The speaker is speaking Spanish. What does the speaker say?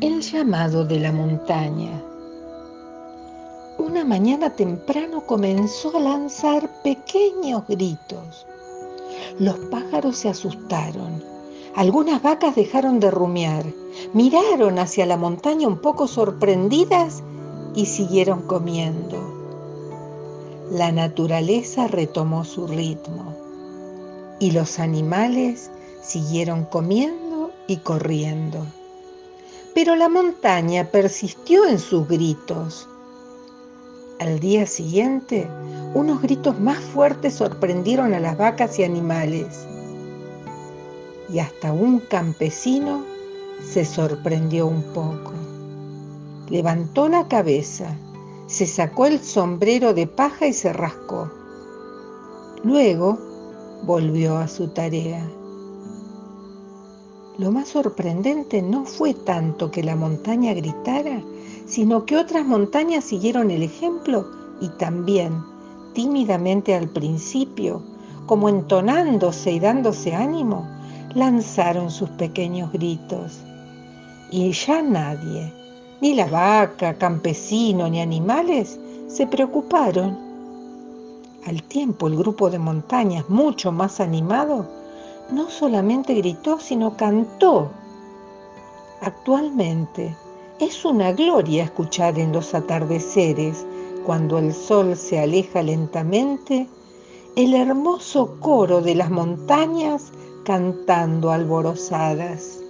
El llamado de la montaña. Una mañana temprano comenzó a lanzar pequeños gritos. Los pájaros se asustaron. Algunas vacas dejaron de rumiar, miraron hacia la montaña un poco sorprendidas y siguieron comiendo. La naturaleza retomó su ritmo y los animales siguieron comiendo y corriendo. Pero la montaña persistió en sus gritos. Al día siguiente, unos gritos más fuertes sorprendieron a las vacas y animales. Y hasta un campesino se sorprendió un poco. Levantó la cabeza, se sacó el sombrero de paja y se rascó. Luego volvió a su tarea. Lo más sorprendente no fue tanto que la montaña gritara, sino que otras montañas siguieron el ejemplo y también, tímidamente al principio, como entonándose y dándose ánimo, lanzaron sus pequeños gritos. Y ya nadie, ni la vaca, campesino, ni animales, se preocuparon. Al tiempo el grupo de montañas, mucho más animado, no solamente gritó, sino cantó. Actualmente es una gloria escuchar en los atardeceres, cuando el sol se aleja lentamente, el hermoso coro de las montañas cantando alborozadas.